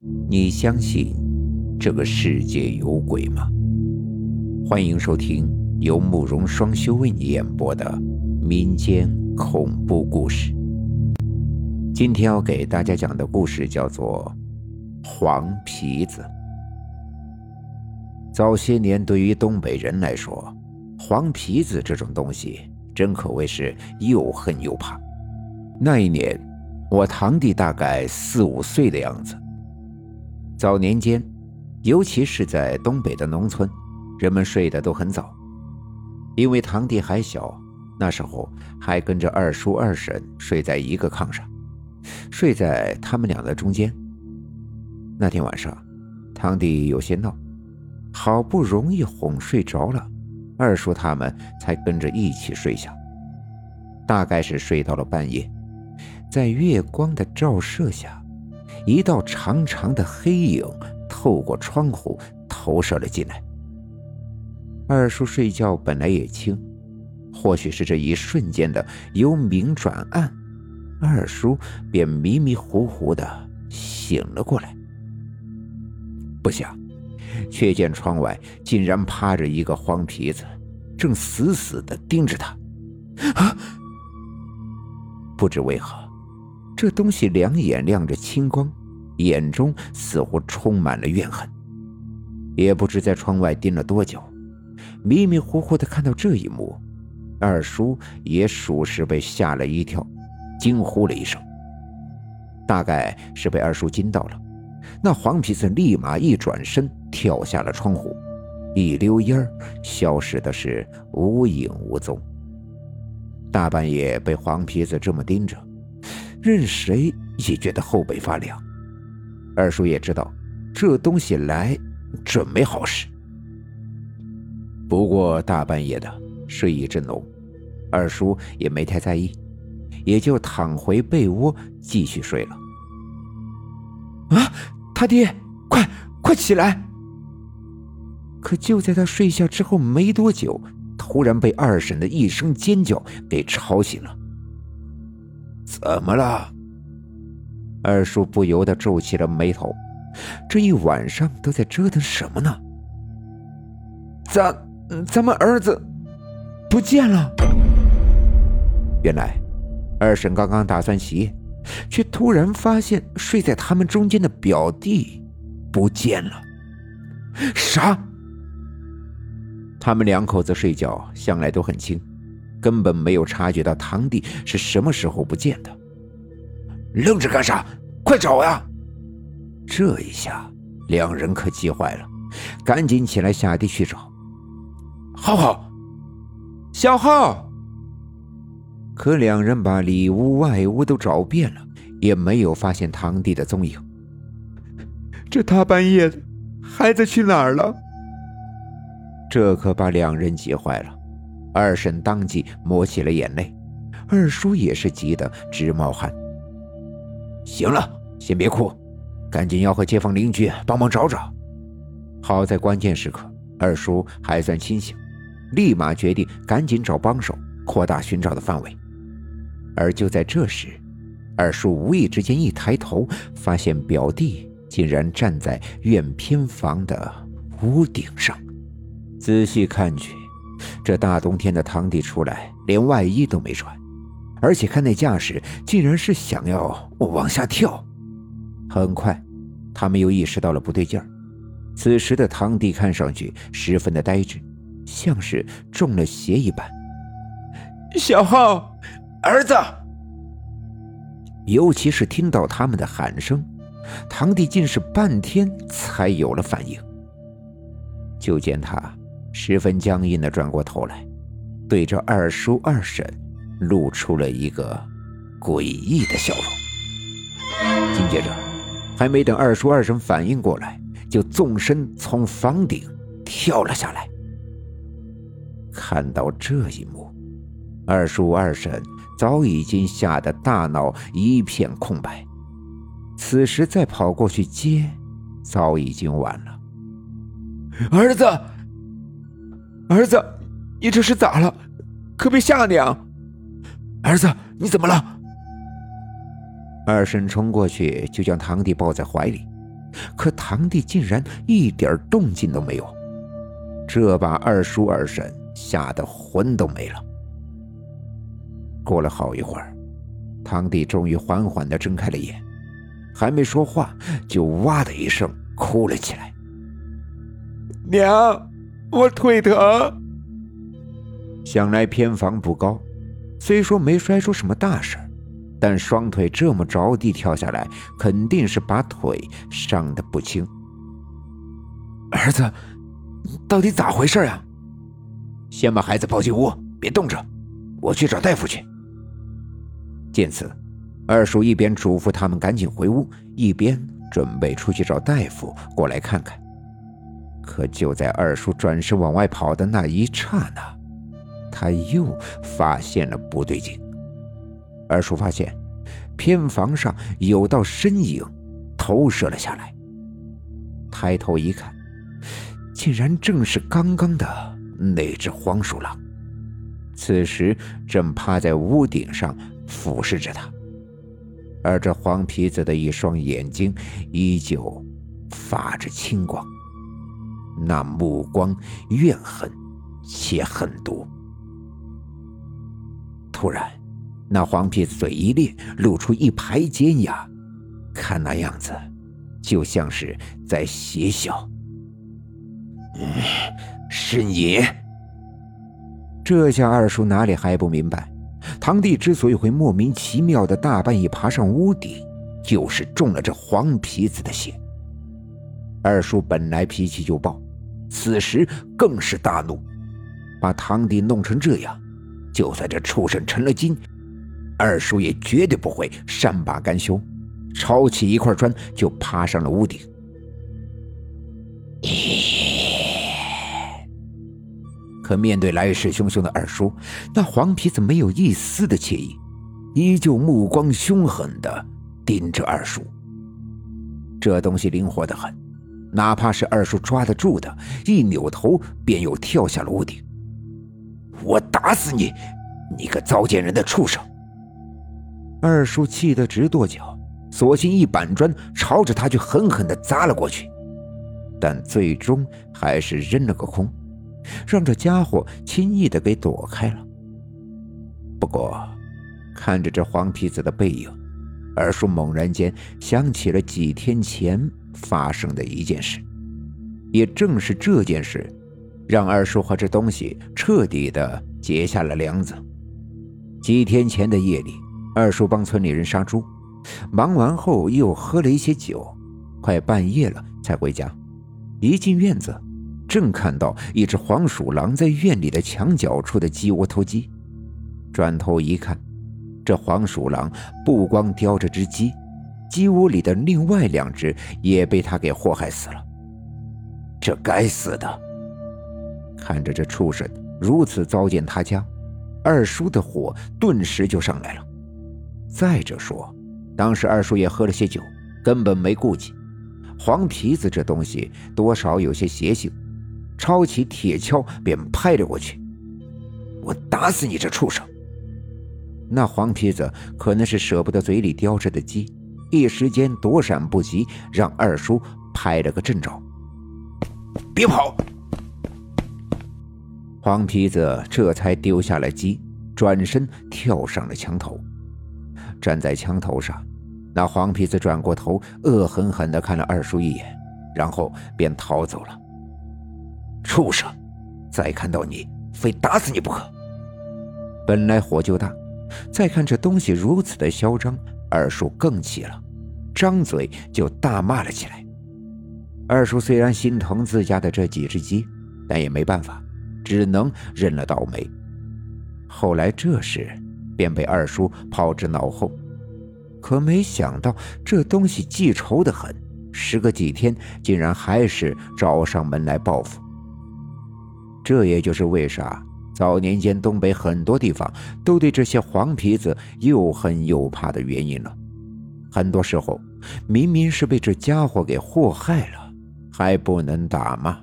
你相信这个世界有鬼吗？欢迎收听由慕容双修为你演播的民间恐怖故事。今天要给大家讲的故事叫做《黄皮子》。早些年，对于东北人来说，黄皮子这种东西真可谓是又恨又怕。那一年，我堂弟大概四五岁的样子。早年间，尤其是在东北的农村，人们睡得都很早，因为堂弟还小，那时候还跟着二叔二婶睡在一个炕上，睡在他们俩的中间。那天晚上，堂弟有些闹，好不容易哄睡着了，二叔他们才跟着一起睡下。大概是睡到了半夜，在月光的照射下。一道长长的黑影透过窗户投射了进来。二叔睡觉本来也轻，或许是这一瞬间的由明转暗，二叔便迷迷糊糊的醒了过来。不想，却见窗外竟然趴着一个黄皮子，正死死的盯着他。啊！不知为何，这东西两眼亮着青光。眼中似乎充满了怨恨，也不知在窗外盯了多久，迷迷糊糊的看到这一幕，二叔也属实被吓了一跳，惊呼了一声。大概是被二叔惊到了，那黄皮子立马一转身跳下了窗户，一溜烟儿消失的是无影无踪。大半夜被黄皮子这么盯着，任谁也觉得后背发凉。二叔也知道，这东西来准没好事。不过大半夜的，睡意正浓，二叔也没太在意，也就躺回被窝继续睡了。啊，他爹，快快起来！可就在他睡下之后没多久，突然被二婶的一声尖叫给吵醒了。怎么了？二叔不由得皱起了眉头，这一晚上都在折腾什么呢？咱咱们儿子不见了。原来，二婶刚刚打算洗，却突然发现睡在他们中间的表弟不见了。啥？他们两口子睡觉向来都很轻，根本没有察觉到堂弟是什么时候不见的。愣着干啥？快找呀！这一下，两人可急坏了，赶紧起来下地去找。浩浩，小浩。可两人把里屋外屋都找遍了，也没有发现堂弟的踪影。这大半夜的，孩子去哪儿了？这可把两人急坏了。二婶当即抹起了眼泪，二叔也是急得直冒汗。行了，先别哭，赶紧要和街坊邻居帮忙找找。好在关键时刻，二叔还算清醒，立马决定赶紧找帮手，扩大寻找的范围。而就在这时，二叔无意之间一抬头，发现表弟竟然站在院偏房的屋顶上。仔细看去，这大冬天的堂弟出来，连外衣都没穿。而且看那架势，竟然是想要往下跳。很快，他们又意识到了不对劲儿。此时的堂弟看上去十分的呆滞，像是中了邪一般。小浩，儿子。尤其是听到他们的喊声，堂弟竟是半天才有了反应。就见他十分僵硬的转过头来，对着二叔二婶。露出了一个诡异的笑容。紧接着，还没等二叔二婶反应过来，就纵身从房顶跳了下来。看到这一幕，二叔二婶早已经吓得大脑一片空白。此时再跑过去接，早已经晚了。儿子，儿子，你这是咋了？可别吓娘！儿子，你怎么了？二婶冲过去就将堂弟抱在怀里，可堂弟竟然一点动静都没有，这把二叔二婶吓得魂都没了。过了好一会儿，堂弟终于缓缓地睁开了眼，还没说话，就哇的一声哭了起来：“娘，我腿疼。”想来偏房不高，虽说没摔出什么大事但双腿这么着地跳下来，肯定是把腿伤得不轻。儿子，到底咋回事啊？先把孩子抱进屋，别冻着，我去找大夫去。见此，二叔一边嘱咐他们赶紧回屋，一边准备出去找大夫过来看看。可就在二叔转身往外跑的那一刹那，他又发现了不对劲。二叔发现偏房上有道身影投射了下来，抬头一看，竟然正是刚刚的那只黄鼠狼，此时正趴在屋顶上俯视着他，而这黄皮子的一双眼睛依旧发着青光，那目光怨恨且狠毒。突然，那黄皮子嘴一裂，露出一排尖牙，看那样子，就像是在邪笑。是你！这下二叔哪里还不明白，堂弟之所以会莫名其妙的大半夜爬上屋顶，就是中了这黄皮子的邪。二叔本来脾气就暴，此时更是大怒，把堂弟弄成这样。就算这畜生成了精，二叔也绝对不会善罢甘休，抄起一块砖就爬上了屋顶。可面对来势汹汹的二叔，那黄皮子没有一丝的惬意，依旧目光凶狠的盯着二叔。这东西灵活的很，哪怕是二叔抓得住的，一扭头便又跳下了屋顶。我打死你，你个糟践人的畜生！二叔气得直跺脚，索性一板砖朝着他就狠狠地砸了过去，但最终还是扔了个空，让这家伙轻易的给躲开了。不过，看着这黄皮子的背影，二叔猛然间想起了几天前发生的一件事，也正是这件事。让二叔和这东西彻底的结下了梁子。几天前的夜里，二叔帮村里人杀猪，忙完后又喝了一些酒，快半夜了才回家。一进院子，正看到一只黄鼠狼在院里的墙角处的鸡窝偷鸡。转头一看，这黄鼠狼不光叼着只鸡，鸡窝里的另外两只也被他给祸害死了。这该死的！看着这畜生如此糟践他家，二叔的火顿时就上来了。再者说，当时二叔也喝了些酒，根本没顾忌。黄皮子这东西多少有些邪性，抄起铁锹便拍了过去。我打死你这畜生！那黄皮子可能是舍不得嘴里叼着的鸡，一时间躲闪不及，让二叔拍了个正着。别跑！黄皮子这才丢下了鸡，转身跳上了墙头。站在墙头上，那黄皮子转过头，恶狠狠地看了二叔一眼，然后便逃走了。畜生！再看到你，非打死你不可！本来火就大，再看这东西如此的嚣张，二叔更气了，张嘴就大骂了起来。二叔虽然心疼自家的这几只鸡，但也没办法。只能认了倒霉。后来这事便被二叔抛之脑后，可没想到这东西记仇的很，时隔几天竟然还是找上门来报复。这也就是为啥早年间东北很多地方都对这些黄皮子又恨又怕的原因了。很多时候，明明是被这家伙给祸害了，还不能打吗？